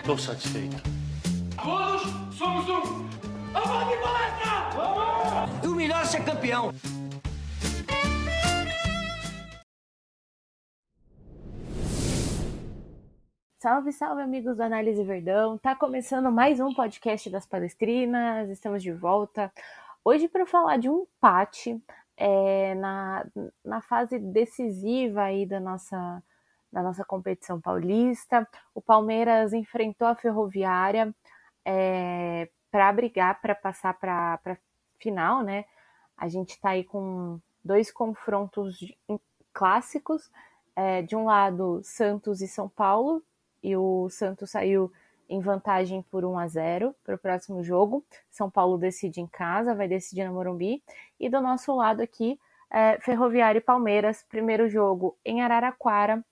Estou satisfeito. Todos somos um. Vamos de palestra! Vamos! E o melhor é ser campeão. Salve, salve, amigos do Análise Verdão. Tá começando mais um podcast das Palestrinas. Estamos de volta hoje para falar de um empate é, na, na fase decisiva aí da nossa, da nossa competição paulista. O Palmeiras enfrentou a Ferroviária é, para brigar para passar para a final, né? A gente está aí com dois confrontos clássicos. É, de um lado, Santos e São Paulo, e o Santos saiu em vantagem por 1 a 0 para o próximo jogo. São Paulo decide em casa, vai decidir na Morumbi. E do nosso lado aqui, é, Ferroviário e Palmeiras, primeiro jogo em Araraquara.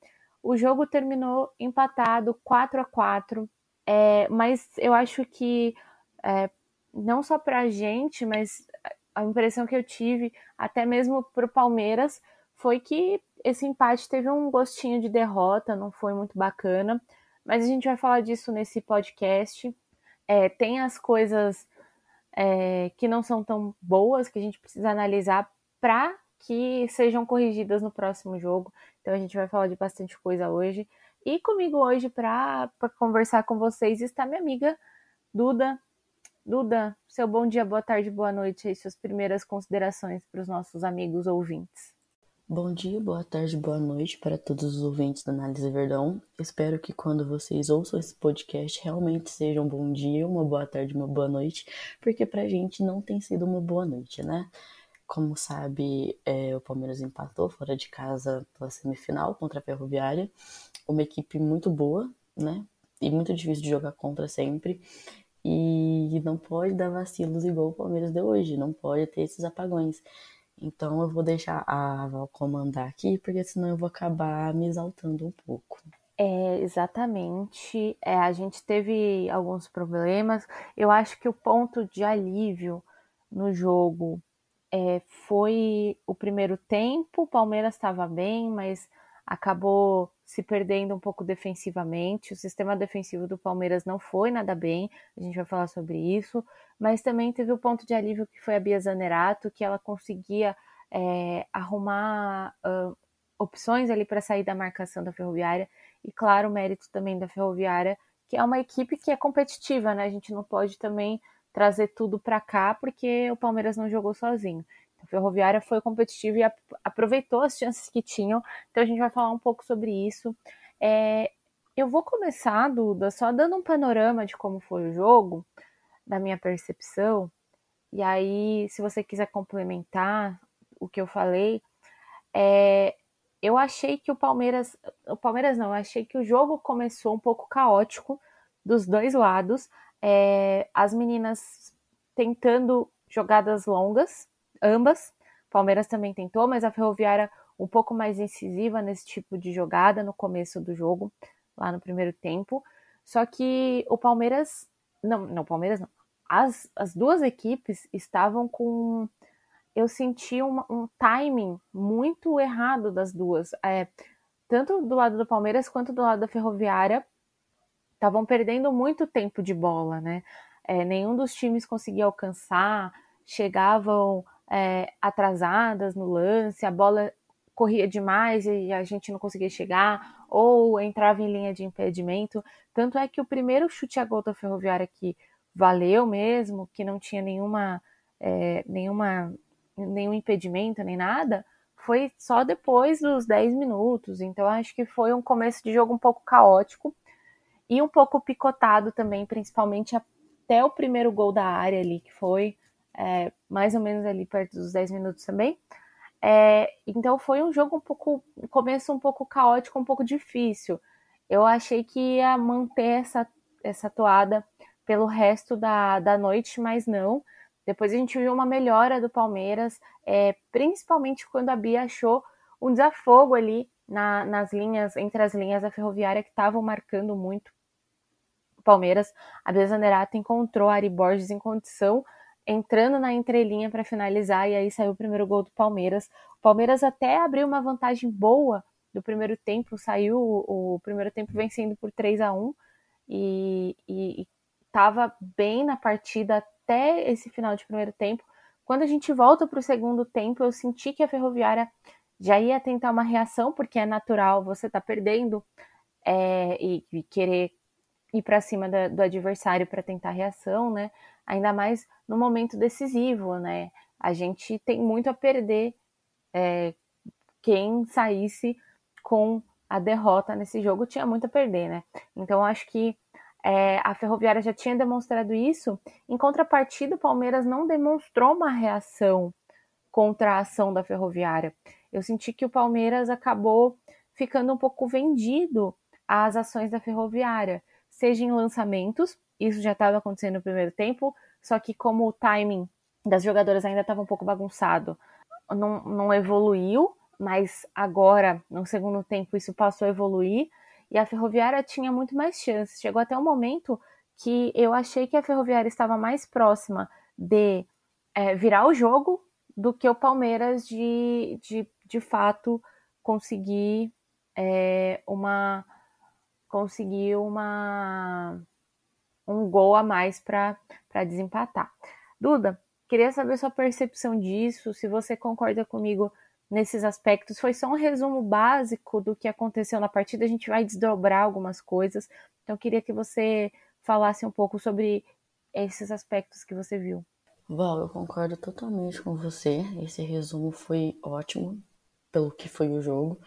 O jogo terminou empatado 4 a 4 é, mas eu acho que é, não só para a gente, mas a impressão que eu tive, até mesmo para o Palmeiras, foi que esse empate teve um gostinho de derrota, não foi muito bacana mas a gente vai falar disso nesse podcast. É, tem as coisas é, que não são tão boas que a gente precisa analisar para que sejam corrigidas no próximo jogo. Então a gente vai falar de bastante coisa hoje. E comigo hoje para conversar com vocês está minha amiga Duda. Duda, seu bom dia, boa tarde, boa noite e suas primeiras considerações para os nossos amigos ouvintes. Bom dia, boa tarde, boa noite para todos os ouvintes da Análise Verdão. Espero que quando vocês ouçam esse podcast realmente seja um bom dia, uma boa tarde, uma boa noite, porque pra gente não tem sido uma boa noite, né? Como sabe, é, o Palmeiras empatou fora de casa pela semifinal contra a Ferroviária, uma equipe muito boa, né? E muito difícil de jogar contra sempre. E não pode dar vacilos igual o Palmeiras deu hoje, não pode ter esses apagões. Então eu vou deixar a Val comandar aqui, porque senão eu vou acabar me exaltando um pouco. É, exatamente. É, a gente teve alguns problemas. Eu acho que o ponto de alívio no jogo é, foi o primeiro tempo. O Palmeiras estava bem, mas acabou se perdendo um pouco defensivamente. O sistema defensivo do Palmeiras não foi nada bem. A gente vai falar sobre isso mas também teve o ponto de alívio que foi a Bia Zanerato, que ela conseguia é, arrumar uh, opções ali para sair da marcação da Ferroviária, e claro, o mérito também da Ferroviária, que é uma equipe que é competitiva, né? A gente não pode também trazer tudo para cá, porque o Palmeiras não jogou sozinho. A Ferroviária foi competitiva e aproveitou as chances que tinham, então a gente vai falar um pouco sobre isso. É, eu vou começar, Duda, só dando um panorama de como foi o jogo, da minha percepção. E aí, se você quiser complementar o que eu falei, é, eu achei que o Palmeiras, o Palmeiras não, eu achei que o jogo começou um pouco caótico dos dois lados. É, as meninas tentando jogadas longas, ambas. Palmeiras também tentou, mas a Ferroviária um pouco mais incisiva nesse tipo de jogada no começo do jogo, lá no primeiro tempo. Só que o Palmeiras, não, não, Palmeiras não as, as duas equipes estavam com. Eu senti um, um timing muito errado das duas. É, tanto do lado do Palmeiras quanto do lado da Ferroviária estavam perdendo muito tempo de bola, né? É, nenhum dos times conseguia alcançar, chegavam é, atrasadas no lance, a bola corria demais e a gente não conseguia chegar, ou entrava em linha de impedimento. Tanto é que o primeiro chute a gol da Ferroviária que valeu mesmo, que não tinha nenhuma, é, nenhuma, nenhum impedimento nem nada, foi só depois dos 10 minutos. Então acho que foi um começo de jogo um pouco caótico e um pouco picotado também, principalmente até o primeiro gol da área ali, que foi é, mais ou menos ali perto dos 10 minutos também. É, então foi um jogo um pouco, começo um pouco caótico, um pouco difícil. Eu achei que ia manter essa, essa toada pelo resto da, da noite, mas não. Depois a gente viu uma melhora do Palmeiras, é, principalmente quando a Bia achou um desafogo ali na, nas linhas, entre as linhas da ferroviária que estavam marcando muito Palmeiras. A Bia Zanerato encontrou a Ari Borges em condição, entrando na entrelinha para finalizar, e aí saiu o primeiro gol do Palmeiras. O Palmeiras até abriu uma vantagem boa do primeiro tempo, saiu o, o primeiro tempo vencendo por 3 a 1 e estava bem na partida até esse final de primeiro tempo. Quando a gente volta para o segundo tempo, eu senti que a Ferroviária já ia tentar uma reação, porque é natural você tá perdendo é, e, e, querer ir para cima da, do adversário para tentar reação, né? Ainda mais no momento decisivo, né? A gente tem muito a perder é, quem saísse com a derrota nesse jogo tinha muito a perder, né? Então acho que é, a Ferroviária já tinha demonstrado isso. Em contrapartida, o Palmeiras não demonstrou uma reação contra a ação da Ferroviária. Eu senti que o Palmeiras acabou ficando um pouco vendido às ações da Ferroviária, seja em lançamentos, isso já estava acontecendo no primeiro tempo, só que como o timing das jogadoras ainda estava um pouco bagunçado, não, não evoluiu, mas agora, no segundo tempo, isso passou a evoluir e a Ferroviária tinha muito mais chances. Chegou até um momento que eu achei que a Ferroviária estava mais próxima de é, virar o jogo do que o Palmeiras de, de, de fato conseguir é, uma conseguir uma um gol a mais para desempatar. Duda, queria saber sua percepção disso, se você concorda comigo nesses aspectos. Foi só um resumo básico do que aconteceu na partida, a gente vai desdobrar algumas coisas. Então, queria que você falasse um pouco sobre esses aspectos que você viu. Val, eu concordo totalmente com você. Esse resumo foi ótimo pelo que foi o jogo.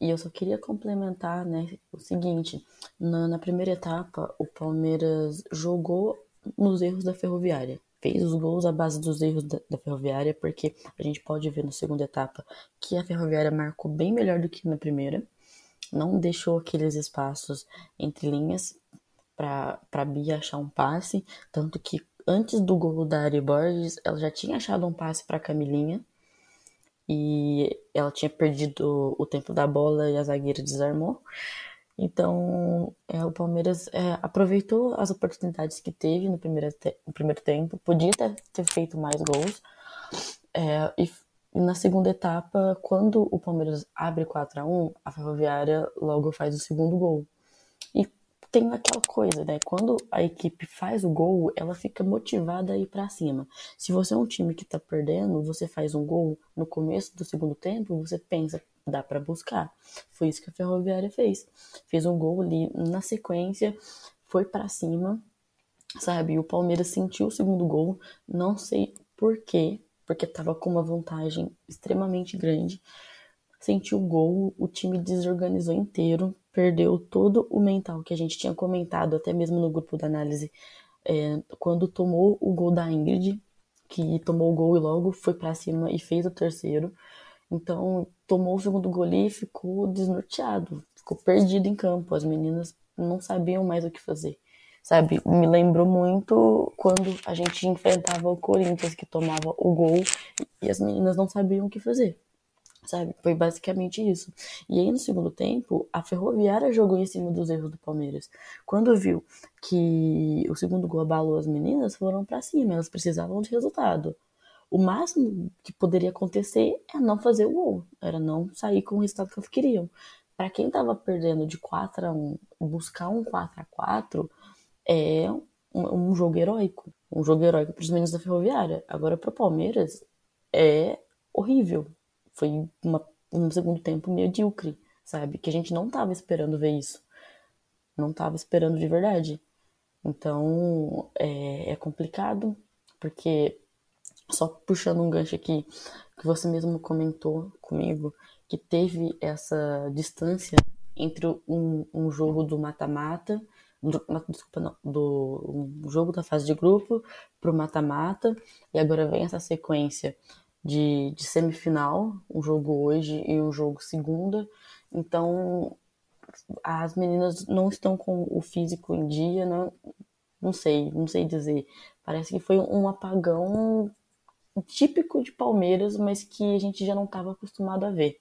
E eu só queria complementar, né, o seguinte, na, na primeira etapa, o Palmeiras jogou nos erros da Ferroviária. Fez os gols à base dos erros da, da, Ferroviária, porque a gente pode ver na segunda etapa que a Ferroviária marcou bem melhor do que na primeira, não deixou aqueles espaços entre linhas para Bia achar um passe, tanto que antes do gol da Ari Borges, ela já tinha achado um passe para Camilinha e ela tinha perdido o tempo da bola e a zagueira desarmou. Então, é, o Palmeiras é, aproveitou as oportunidades que teve no primeiro, te no primeiro tempo, podia ter, ter feito mais gols. É, e, e, na segunda etapa, quando o Palmeiras abre 4 a 1 a Ferroviária logo faz o segundo gol. Tem aquela coisa, né? Quando a equipe faz o gol, ela fica motivada a ir para cima. Se você é um time que tá perdendo, você faz um gol no começo do segundo tempo, você pensa, dá para buscar. Foi isso que a Ferroviária fez. Fez um gol ali na sequência, foi para cima, sabe? O Palmeiras sentiu o segundo gol, não sei por quê, porque tava com uma vantagem extremamente grande. Sentiu o gol, o time desorganizou inteiro, perdeu todo o mental que a gente tinha comentado, até mesmo no grupo da análise, é, quando tomou o gol da Ingrid, que tomou o gol e logo foi para cima e fez o terceiro. Então, tomou o segundo gol e ficou desnorteado, ficou perdido em campo. As meninas não sabiam mais o que fazer. Sabe, me lembrou muito quando a gente enfrentava o Corinthians, que tomava o gol e as meninas não sabiam o que fazer. Sabe, foi basicamente isso. E aí no segundo tempo, a Ferroviária jogou em cima dos erros do Palmeiras. Quando viu que o segundo gol abalou as meninas, foram para cima, elas precisavam de resultado o máximo que poderia acontecer é não fazer o gol, era não sair com o resultado que eles queriam. Para quem estava perdendo de 4 a 1, buscar um 4 a 4 é um, um jogo heróico, um jogo heróico para os meninos da Ferroviária. Agora para o Palmeiras é horrível. Foi uma, um segundo tempo medíocre, sabe? Que a gente não estava esperando ver isso. Não estava esperando de verdade. Então é, é complicado, porque só puxando um gancho aqui, que você mesmo comentou comigo, que teve essa distância entre um, um jogo do mata-mata, desculpa, não, do um jogo da fase de grupo pro mata-mata, e agora vem essa sequência de, de semifinal, um jogo hoje e um jogo segunda. Então, as meninas não estão com o físico em dia, não, não sei, não sei dizer. Parece que foi um apagão típico de Palmeiras, mas que a gente já não estava acostumado a ver.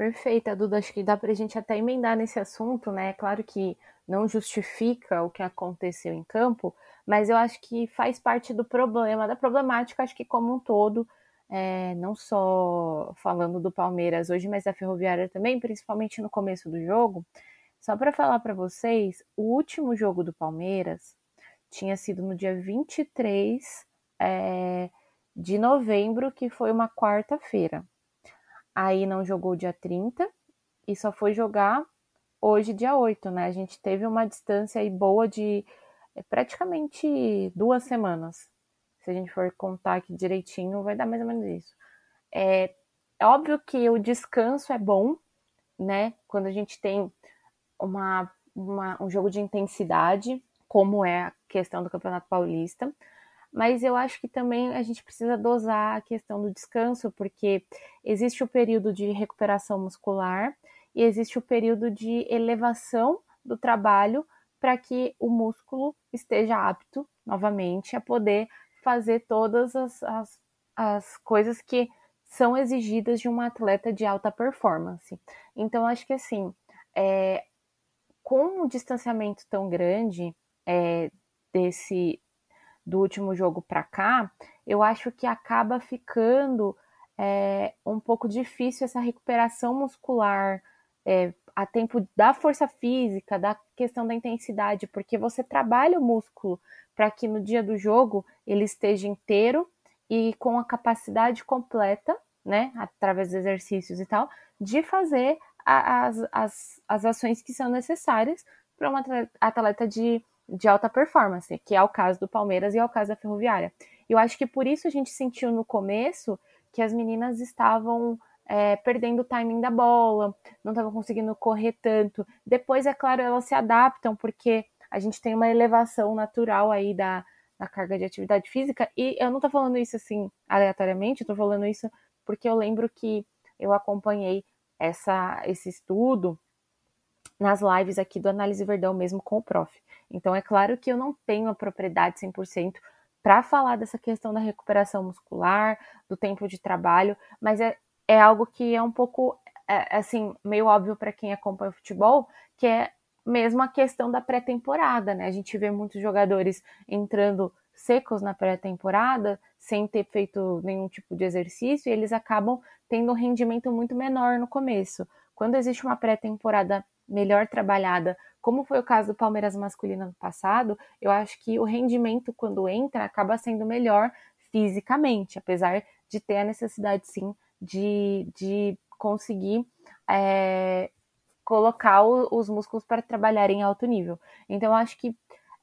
Perfeita, Duda. Acho que dá para a gente até emendar nesse assunto, né? Claro que não justifica o que aconteceu em campo, mas eu acho que faz parte do problema, da problemática, acho que como um todo, é, não só falando do Palmeiras hoje, mas da Ferroviária também, principalmente no começo do jogo. Só para falar para vocês, o último jogo do Palmeiras tinha sido no dia 23 é, de novembro, que foi uma quarta-feira. Aí não jogou dia 30 e só foi jogar hoje, dia 8, né? A gente teve uma distância aí boa de é, praticamente duas semanas. Se a gente for contar aqui direitinho, vai dar mais ou menos isso. É, é óbvio que o descanso é bom, né? Quando a gente tem uma, uma, um jogo de intensidade, como é a questão do Campeonato Paulista. Mas eu acho que também a gente precisa dosar a questão do descanso, porque existe o período de recuperação muscular e existe o período de elevação do trabalho para que o músculo esteja apto novamente a poder fazer todas as, as, as coisas que são exigidas de um atleta de alta performance. Então, acho que assim, é, com um distanciamento tão grande é, desse do último jogo para cá, eu acho que acaba ficando é, um pouco difícil essa recuperação muscular é, a tempo da força física, da questão da intensidade, porque você trabalha o músculo para que no dia do jogo ele esteja inteiro e com a capacidade completa, né, através dos exercícios e tal, de fazer as, as, as ações que são necessárias para um atleta de, de alta performance, que é o caso do Palmeiras e é o caso da Ferroviária. Eu acho que por isso a gente sentiu no começo que as meninas estavam é, perdendo o timing da bola, não estavam conseguindo correr tanto. Depois, é claro, elas se adaptam, porque a gente tem uma elevação natural aí da, da carga de atividade física. E eu não estou falando isso assim aleatoriamente, estou falando isso porque eu lembro que eu acompanhei essa, esse estudo nas lives aqui do Análise Verdão mesmo com o prof. Então é claro que eu não tenho a propriedade 100% para falar dessa questão da recuperação muscular, do tempo de trabalho, mas é, é algo que é um pouco é, assim, meio óbvio para quem acompanha o futebol, que é mesmo a questão da pré-temporada, né? A gente vê muitos jogadores entrando secos na pré-temporada, sem ter feito nenhum tipo de exercício, e eles acabam tendo um rendimento muito menor no começo. Quando existe uma pré-temporada melhor trabalhada, como foi o caso do Palmeiras masculino no passado, eu acho que o rendimento quando entra acaba sendo melhor fisicamente, apesar de ter a necessidade sim de, de conseguir é, colocar o, os músculos para trabalhar em alto nível. Então, eu acho que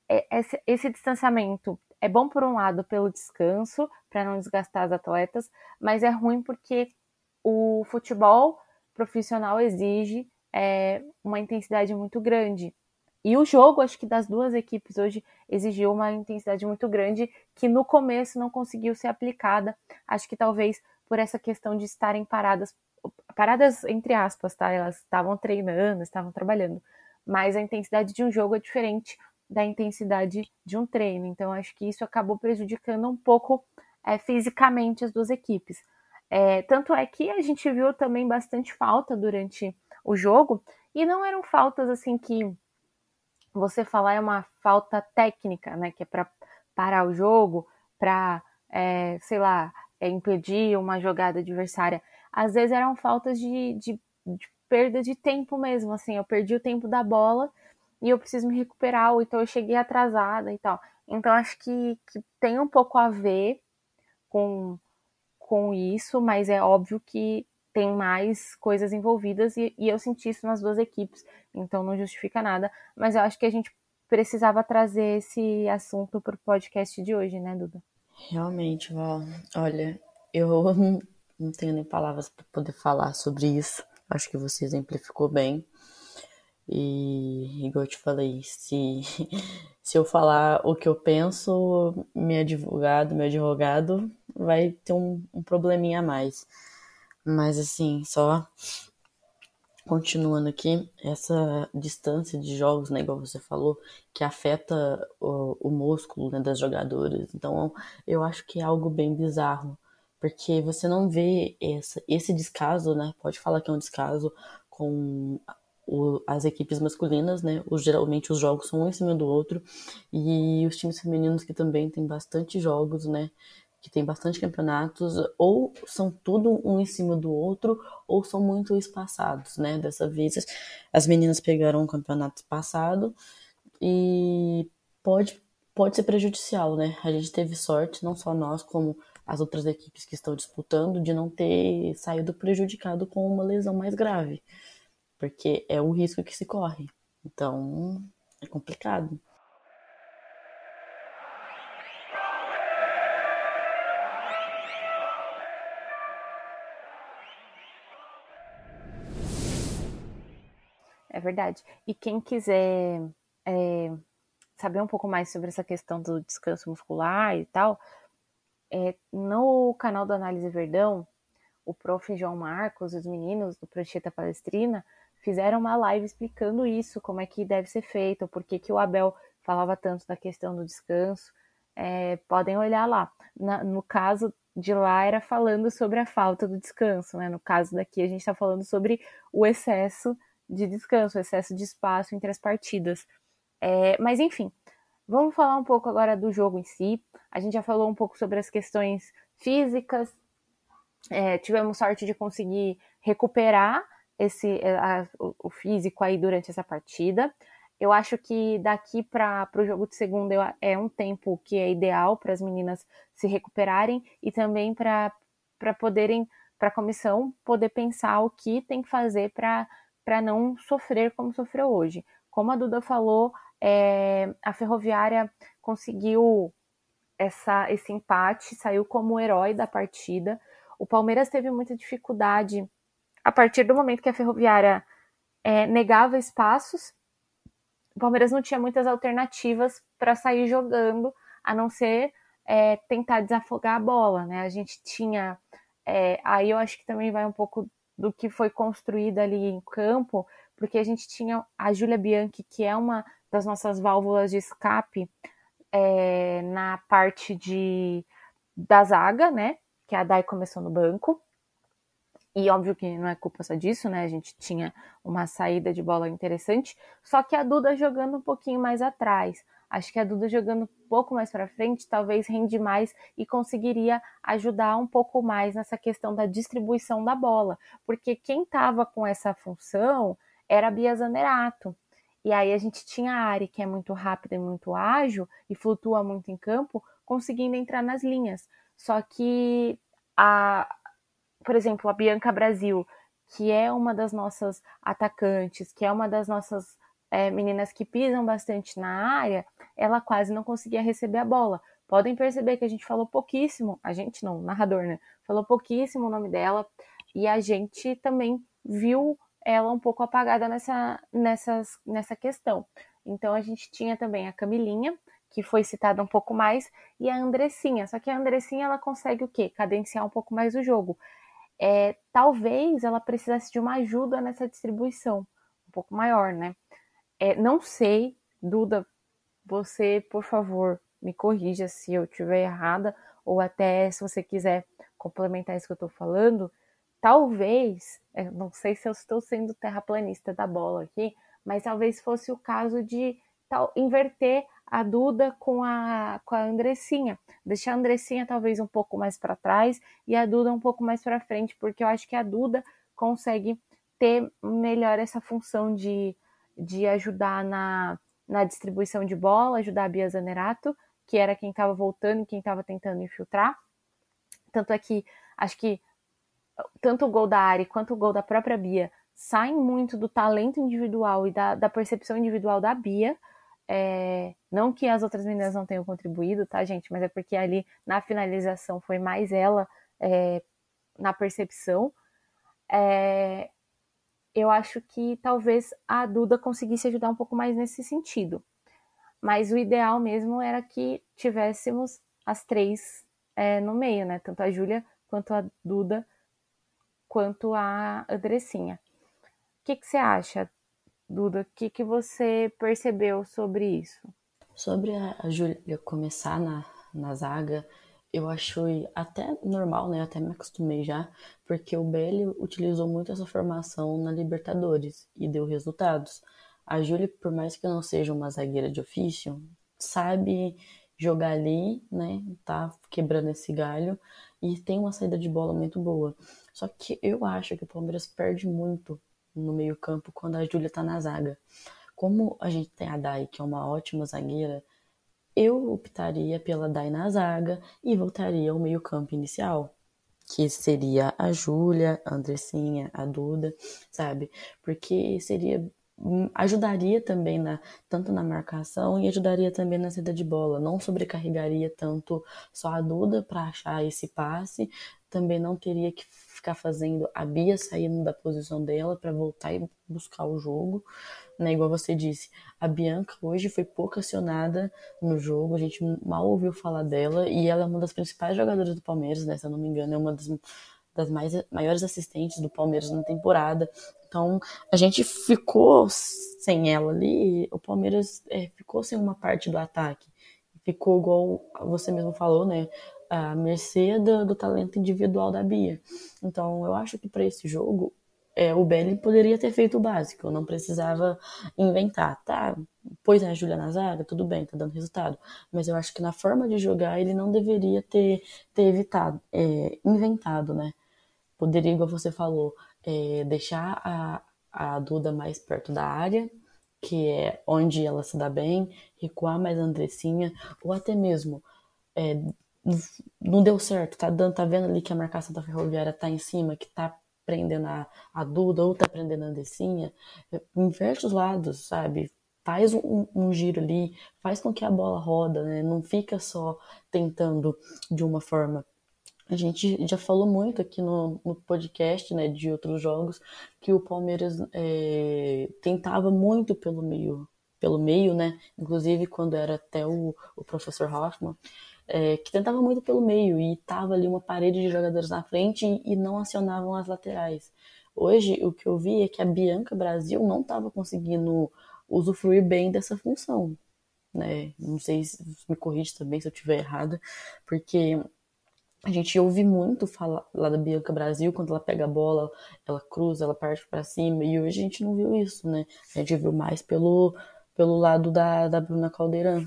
é, esse, esse distanciamento é bom por um lado pelo descanso, para não desgastar as atletas, mas é ruim porque o futebol profissional exige é, uma intensidade muito grande. E o jogo, acho que das duas equipes hoje, exigiu uma intensidade muito grande que no começo não conseguiu ser aplicada. Acho que talvez por essa questão de estarem paradas, paradas entre aspas, tá? Elas estavam treinando, estavam trabalhando, mas a intensidade de um jogo é diferente da intensidade de um treino. Então, acho que isso acabou prejudicando um pouco é, fisicamente as duas equipes. É, tanto é que a gente viu também bastante falta durante o jogo, e não eram faltas assim que você falar é uma falta técnica, né? Que é para parar o jogo, para, é, sei lá, é, impedir uma jogada adversária. Às vezes eram faltas de, de, de perda de tempo mesmo, assim, eu perdi o tempo da bola e eu preciso me recuperar, ou então eu cheguei atrasada e tal. Então acho que, que tem um pouco a ver com, com isso, mas é óbvio que tem mais coisas envolvidas e, e eu senti isso nas duas equipes, então não justifica nada. Mas eu acho que a gente precisava trazer esse assunto para o podcast de hoje, né, Duda? Realmente, Val. Olha, eu não tenho nem palavras para poder falar sobre isso. Acho que você exemplificou bem. E, igual eu te falei, se, se eu falar o que eu penso, meu advogado, meu advogado vai ter um, um probleminha a mais. Mas, assim, só continuando aqui, essa distância de jogos, né, igual você falou, que afeta o, o músculo né, das jogadoras. Então, eu acho que é algo bem bizarro, porque você não vê essa, esse descaso, né, pode falar que é um descaso com o, as equipes masculinas, né? Geralmente os jogos são um em cima do outro. E os times femininos que também tem bastante jogos, né? Que tem bastante campeonatos, ou são tudo um em cima do outro, ou são muito espaçados, né? Dessa vez as meninas pegaram um campeonato passado e pode, pode ser prejudicial, né? A gente teve sorte, não só nós, como as outras equipes que estão disputando, de não ter saído prejudicado com uma lesão mais grave, porque é o risco que se corre. Então, é complicado. Verdade. E quem quiser é, saber um pouco mais sobre essa questão do descanso muscular e tal, é, no canal do Análise Verdão, o prof. João Marcos, os meninos do Prancheta Palestrina, fizeram uma live explicando isso, como é que deve ser feito, por que, o Abel falava tanto da questão do descanso. É, podem olhar lá. Na, no caso de lá, era falando sobre a falta do descanso, né? No caso daqui, a gente está falando sobre o excesso de descanso, excesso de espaço entre as partidas. É, mas enfim, vamos falar um pouco agora do jogo em si. A gente já falou um pouco sobre as questões físicas. É, tivemos sorte de conseguir recuperar esse é, a, o físico aí durante essa partida. Eu acho que daqui para o jogo de segunda é um tempo que é ideal para as meninas se recuperarem e também para poderem, para a comissão poder pensar o que tem que fazer para não sofrer como sofreu hoje. Como a Duda falou, é, a Ferroviária conseguiu essa, esse empate, saiu como herói da partida. O Palmeiras teve muita dificuldade a partir do momento que a Ferroviária é, negava espaços. O Palmeiras não tinha muitas alternativas para sair jogando, a não ser é, tentar desafogar a bola, né? A gente tinha. É, aí eu acho que também vai um pouco do que foi construído ali em campo, porque a gente tinha a Júlia Bianchi, que é uma das nossas válvulas de escape é, na parte de, da zaga, né? Que a Dai começou no banco. E óbvio que não é culpa só disso, né? A gente tinha uma saída de bola interessante. Só que a Duda jogando um pouquinho mais atrás. Acho que a Duda jogando um pouco mais para frente talvez rende mais e conseguiria ajudar um pouco mais nessa questão da distribuição da bola. Porque quem estava com essa função era a Bia Zanerato. E aí a gente tinha a Ari, que é muito rápida e muito ágil e flutua muito em campo, conseguindo entrar nas linhas. Só que a, por exemplo, a Bianca Brasil, que é uma das nossas atacantes, que é uma das nossas é, meninas que pisam bastante na área, ela quase não conseguia receber a bola. Podem perceber que a gente falou pouquíssimo, a gente não, o narrador, né? Falou pouquíssimo o nome dela, e a gente também viu ela um pouco apagada nessa, nessas, nessa questão. Então a gente tinha também a Camilinha, que foi citada um pouco mais, e a Andressinha. Só que a Andressinha ela consegue o quê? Cadenciar um pouco mais o jogo. É, talvez ela precisasse de uma ajuda nessa distribuição, um pouco maior, né? É, não sei, Duda, você, por favor, me corrija se eu estiver errada, ou até se você quiser complementar isso que eu estou falando, talvez, não sei se eu estou sendo terraplanista da bola aqui, mas talvez fosse o caso de tal, inverter a Duda com a, com a Andressinha. Deixar a Andressinha talvez um pouco mais para trás e a Duda um pouco mais para frente, porque eu acho que a Duda consegue ter melhor essa função de, de ajudar na, na distribuição de bola, ajudar a Bia Zanerato, que era quem estava voltando e quem estava tentando infiltrar. Tanto é que acho que tanto o gol da Ari quanto o gol da própria Bia saem muito do talento individual e da, da percepção individual da Bia. É, não que as outras meninas não tenham contribuído, tá, gente? Mas é porque ali na finalização foi mais ela é, na percepção. É, eu acho que talvez a Duda conseguisse ajudar um pouco mais nesse sentido. Mas o ideal mesmo era que tivéssemos as três é, no meio, né? Tanto a Júlia quanto a Duda quanto a Andressinha. O que, que você acha, Duda? O que, que você percebeu sobre isso? Sobre a Júlia começar na, na zaga, eu acho até normal, né? Até me acostumei já, porque o Belli utilizou muito essa formação na Libertadores e deu resultados. A Júlia, por mais que não seja uma zagueira de ofício, sabe jogar ali, né? Tá quebrando esse galho e tem uma saída de bola muito boa. Só que eu acho que o Palmeiras perde muito no meio-campo quando a Júlia tá na zaga. Como a gente tem a Dai, que é uma ótima zagueira, eu optaria pela Dai na zaga e voltaria ao meio-campo inicial, que seria a Júlia, a Andressinha, a Duda, sabe? Porque seria hum, ajudaria também na tanto na marcação e ajudaria também na saída de bola, não sobrecarregaria tanto só a Duda para achar esse passe, também não teria que ficar fazendo a Bia saindo da posição dela para voltar e buscar o jogo, né? Igual você disse, a Bianca hoje foi pouco acionada no jogo, a gente mal ouviu falar dela e ela é uma das principais jogadoras do Palmeiras, né? Se eu não me engano, é uma das, das mais, maiores assistentes do Palmeiras na temporada. Então, a gente ficou sem ela ali, o Palmeiras é, ficou sem uma parte do ataque. Ficou igual você mesmo falou, né? A mercê do, do talento individual da Bia. Então, eu acho que para esse jogo, é, o Belly poderia ter feito o básico, não precisava inventar. Tá, pôs a Júlia na tudo bem, tá dando resultado. Mas eu acho que na forma de jogar ele não deveria ter, ter evitado, é, inventado, né? Poderia, igual você falou, é, deixar a, a Duda mais perto da área, que é onde ela se dá bem, recuar mais a Andressinha, ou até mesmo é, não deu certo, tá, dando, tá vendo ali que a marcação da ferroviária tá em cima, que tá prendendo a, a Duda ou tá prendendo a Andecinha, inverte os lados, sabe? Faz um, um, giro ali, faz com que a bola roda, né? Não fica só tentando de uma forma. A gente já falou muito aqui no, no podcast, né, de outros jogos, que o Palmeiras é, tentava muito pelo meio, pelo meio, né? Inclusive quando era até o, o professor Hoffman, é, que tentava muito pelo meio e tava ali uma parede de jogadores na frente e, e não acionavam as laterais. Hoje, o que eu vi é que a Bianca Brasil não estava conseguindo usufruir bem dessa função. Né? Não sei se me corrige também se eu estiver errada, porque a gente ouve muito falar lá da Bianca Brasil, quando ela pega a bola, ela cruza, ela parte para cima, e hoje a gente não viu isso, né? A gente viu mais pelo, pelo lado da, da Bruna Caldeirão.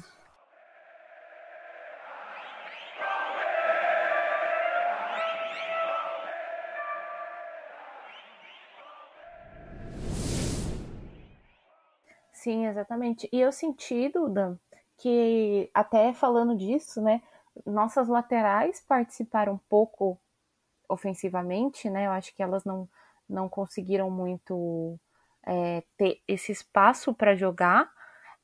Sim, exatamente. E eu senti, Duda, que até falando disso, né, nossas laterais participaram pouco ofensivamente, né? Eu acho que elas não, não conseguiram muito é, ter esse espaço para jogar.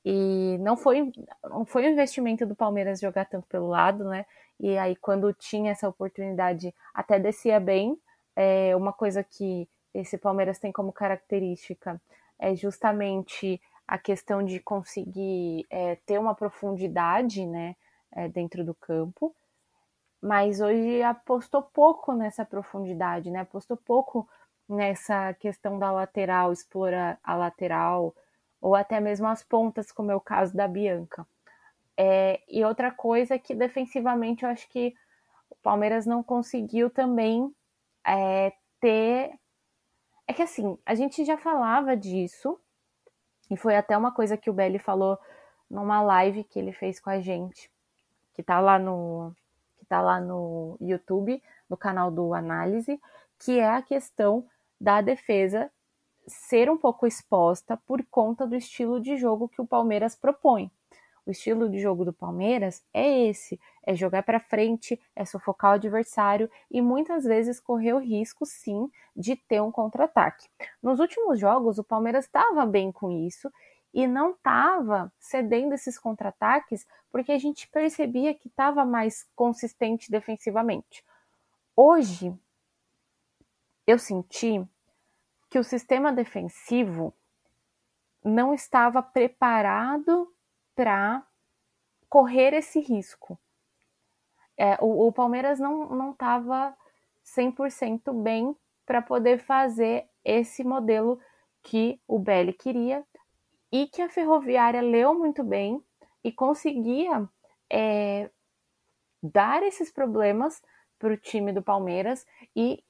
E não foi, não foi um investimento do Palmeiras jogar tanto pelo lado, né? E aí, quando tinha essa oportunidade, até descia bem. É uma coisa que esse Palmeiras tem como característica é justamente a questão de conseguir é, ter uma profundidade né, é, dentro do campo, mas hoje apostou pouco nessa profundidade, né? apostou pouco nessa questão da lateral, explorar a lateral, ou até mesmo as pontas, como é o caso da Bianca. É, e outra coisa é que defensivamente eu acho que o Palmeiras não conseguiu também é, ter. É que assim, a gente já falava disso, e foi até uma coisa que o Belly falou numa live que ele fez com a gente, que tá lá no que tá lá no YouTube, no canal do Análise, que é a questão da defesa ser um pouco exposta por conta do estilo de jogo que o Palmeiras propõe. O estilo de jogo do Palmeiras é esse: é jogar para frente, é sufocar o adversário e muitas vezes correr o risco, sim, de ter um contra-ataque. Nos últimos jogos, o Palmeiras estava bem com isso e não estava cedendo esses contra-ataques porque a gente percebia que estava mais consistente defensivamente. Hoje, eu senti que o sistema defensivo não estava preparado para correr esse risco. É, o, o, Palmeiras não estava 100% bem para poder fazer esse modelo que o Belli queria e que a Ferroviária leu muito bem e conseguia é, dar esses problemas para o time do Palmeiras e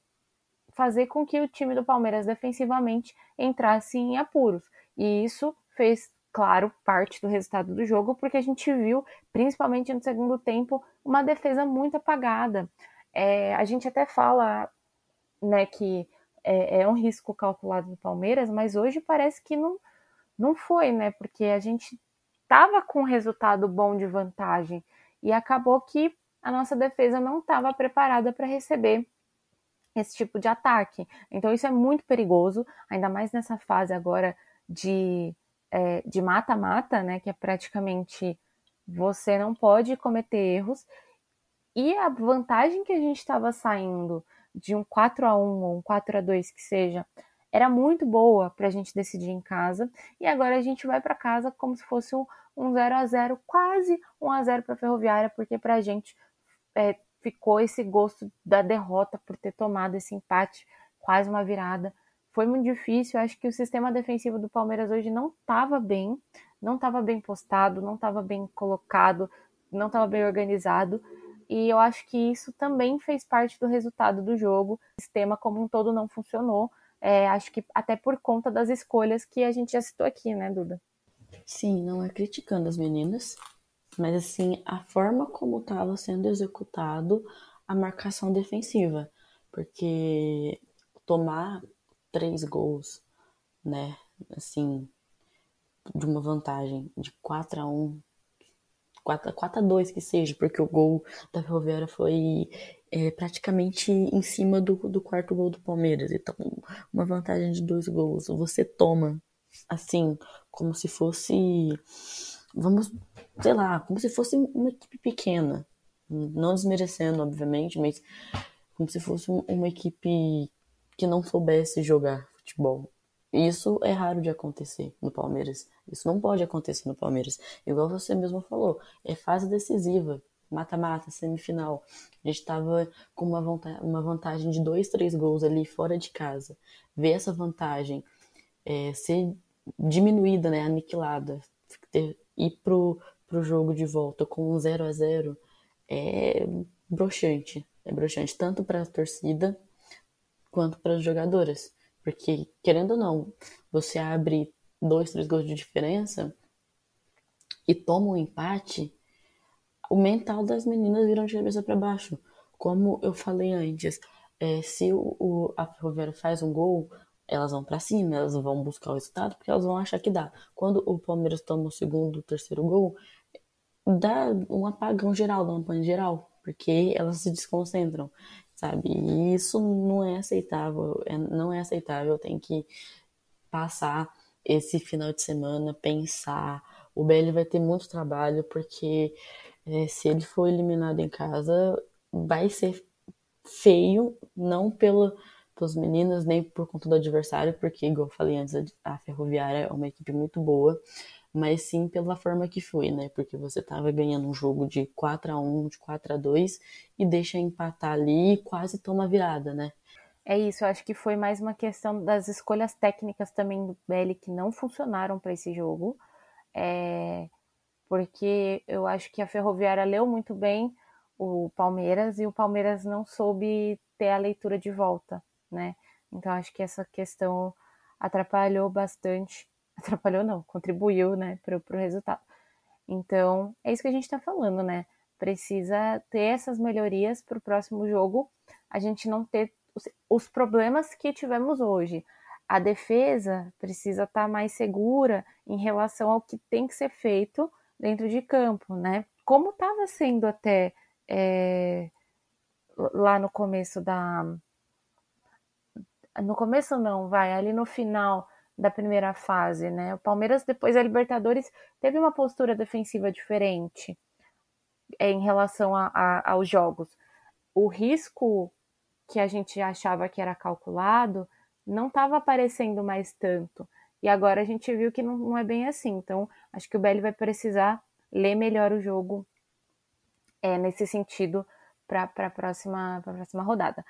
fazer com que o time do Palmeiras defensivamente entrasse em apuros. E isso fez, claro, parte do resultado do jogo, porque a gente viu, principalmente no segundo tempo, uma defesa muito apagada. É, a gente até fala né, que é, é, um risco calculado do Palmeiras, mas hoje parece que não, não foi, né? Porque a gente estava com um resultado bom de vantagem e acabou que a nossa defesa não estava preparada para receber esse tipo de ataque. Então isso é muito perigoso, ainda mais nessa fase agora de é, de mata-mata, né? Que é praticamente você não pode cometer erros. E a vantagem que a gente estava saindo de um 4 a 1 ou um 4 a 2 que seja, era muito boa para a gente decidir em casa. E agora a gente vai para casa como se fosse um, um 0 a 0 quase 1 a 0 para a Ferroviária, porque para a gente é, ficou esse gosto da derrota por ter tomado esse empate, quase uma virada. Foi muito difícil. Acho que o sistema defensivo do Palmeiras hoje não estava bem, não estava bem postado, não estava bem colocado, não estava bem organizado. E eu acho que isso também fez parte do resultado do jogo. O sistema como um todo não funcionou. É, acho que até por conta das escolhas que a gente já citou aqui, né, Duda? Sim, não é criticando as meninas, mas assim, a forma como estava sendo executado a marcação defensiva, porque tomar três gols, né, assim, de uma vantagem de 4 a 1 4, 4 a 2 que seja, porque o gol da Ferroviária foi é, praticamente em cima do, do quarto gol do Palmeiras. Então, uma vantagem de dois gols. Você toma, assim, como se fosse vamos, sei lá, como se fosse uma equipe pequena. Não desmerecendo, obviamente, mas como se fosse uma equipe que não soubesse jogar futebol. Isso é raro de acontecer no Palmeiras. Isso não pode acontecer no Palmeiras. Igual você mesmo falou, é fase decisiva, mata-mata, semifinal. A gente estava com uma, uma vantagem de dois, três gols ali fora de casa. Ver essa vantagem é, ser diminuída, né, aniquilada, ter, ir pro, pro jogo de volta com um 0 a 0 é broxante. É broxante tanto para a torcida quanto para as jogadoras. Porque, querendo ou não, você abre dois, três gols de diferença e toma um empate, o mental das meninas vira de cabeça para baixo. Como eu falei antes, é, se o, o, a Ferroviária faz um gol, elas vão para cima, elas vão buscar o resultado, porque elas vão achar que dá. Quando o Palmeiras toma o segundo, o terceiro gol, dá um apagão geral, dá um pane geral, porque elas se desconcentram, sabe? E isso não é aceitável, é, não é aceitável, tem que passar esse final de semana, pensar. O BL vai ter muito trabalho, porque é, se ele for eliminado em casa, vai ser feio, não pelo pelas meninas, nem por conta do adversário, porque, igual eu falei antes, a Ferroviária é uma equipe muito boa, mas sim pela forma que foi, né? Porque você tava ganhando um jogo de 4 a 1 de 4 a 2 e deixa empatar ali e quase toma virada, né? É isso, eu acho que foi mais uma questão das escolhas técnicas também do Belli que não funcionaram para esse jogo. É... Porque eu acho que a Ferroviária leu muito bem o Palmeiras e o Palmeiras não soube ter a leitura de volta né? Então acho que essa questão atrapalhou bastante, atrapalhou não, contribuiu, né, para o resultado. Então é isso que a gente está falando, né? Precisa ter essas melhorias para o próximo jogo, a gente não ter os, os problemas que tivemos hoje. A defesa precisa estar tá mais segura em relação ao que tem que ser feito dentro de campo, né? Como estava sendo até é, lá no começo da, no começo não, vai, ali no final da primeira fase, né? O Palmeiras, depois da Libertadores, teve uma postura defensiva diferente é, em relação a, a, aos jogos. O risco que a gente achava que era calculado não estava aparecendo mais tanto. E agora a gente viu que não, não é bem assim. Então, acho que o Belli vai precisar ler melhor o jogo é, nesse sentido para a próxima, próxima rodada.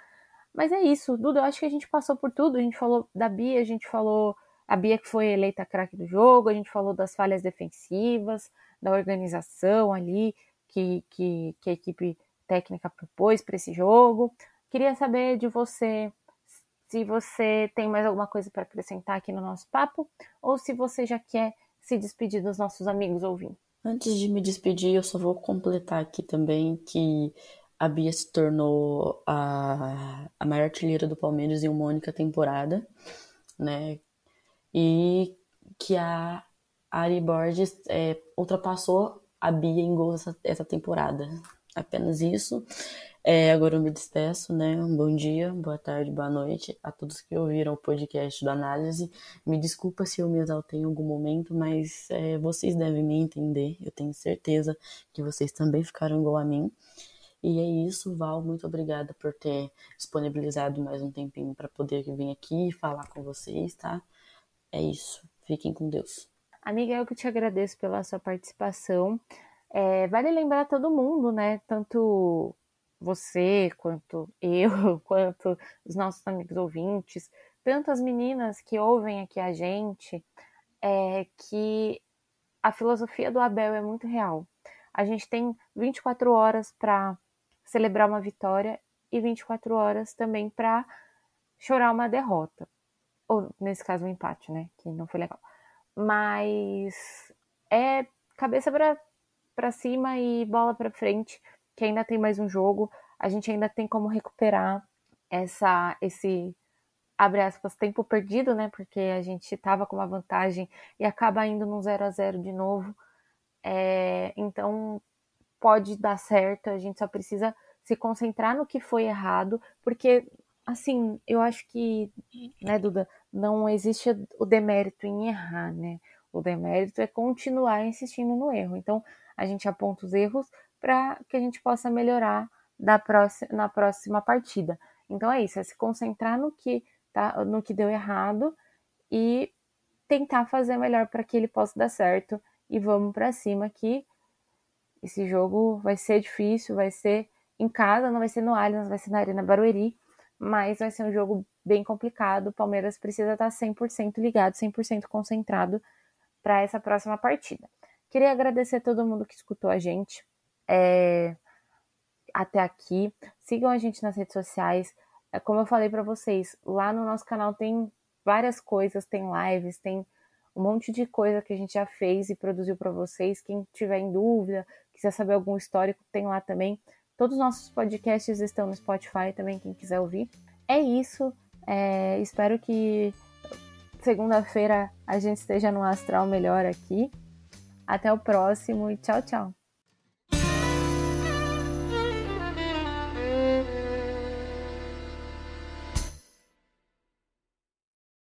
Mas é isso, Duda, eu acho que a gente passou por tudo. A gente falou da Bia, a gente falou a Bia que foi eleita craque do jogo, a gente falou das falhas defensivas, da organização ali, que, que, que a equipe técnica propôs para esse jogo. Queria saber de você se você tem mais alguma coisa para acrescentar aqui no nosso papo ou se você já quer se despedir dos nossos amigos ouvindo. Antes de me despedir, eu só vou completar aqui também que a Bia se tornou a, a maior artilheira do Palmeiras em uma única temporada, né? E que a Ari Borges é, ultrapassou a Bia em gols essa, essa temporada. Apenas isso. É, agora eu me despeço, né? Um bom dia, boa tarde, boa noite a todos que ouviram o podcast do Análise. Me desculpa se eu me exaltei em algum momento, mas é, vocês devem me entender. Eu tenho certeza que vocês também ficaram igual a mim. E é isso, Val. Muito obrigada por ter disponibilizado mais um tempinho para poder vir aqui e falar com vocês, tá? É isso. Fiquem com Deus. Amiga, eu que te agradeço pela sua participação. É, vale lembrar todo mundo, né? Tanto você, quanto eu, quanto os nossos amigos ouvintes, tanto as meninas que ouvem aqui a gente, é que a filosofia do Abel é muito real. A gente tem 24 horas para celebrar uma vitória e 24 horas também para chorar uma derrota. Ou, nesse caso, um empate, né? Que não foi legal. Mas é cabeça para cima e bola para frente que ainda tem mais um jogo, a gente ainda tem como recuperar essa esse abre aspas tempo perdido, né? Porque a gente estava com uma vantagem e acaba indo num 0 a 0 de novo. É, então pode dar certo, a gente só precisa se concentrar no que foi errado, porque assim, eu acho que, né, Duda, não existe o demérito em errar, né? O demérito é continuar insistindo no erro. Então, a gente aponta os erros para que a gente possa melhorar da próxima, na próxima partida. Então é isso, é se concentrar no que, tá, no que deu errado e tentar fazer melhor para que ele possa dar certo. E vamos para cima que esse jogo vai ser difícil, vai ser em casa, não vai ser no Allianz, vai ser na Arena Barueri, mas vai ser um jogo bem complicado. O Palmeiras precisa estar 100% ligado, 100% concentrado para essa próxima partida. Queria agradecer a todo mundo que escutou a gente é, até aqui. Sigam a gente nas redes sociais. É, como eu falei para vocês, lá no nosso canal tem várias coisas, tem lives, tem um monte de coisa que a gente já fez e produziu para vocês. Quem tiver em dúvida, quiser saber algum histórico, tem lá também. Todos os nossos podcasts estão no Spotify também, quem quiser ouvir. É isso. É, espero que segunda-feira a gente esteja no astral melhor aqui. Até o próximo e tchau, tchau.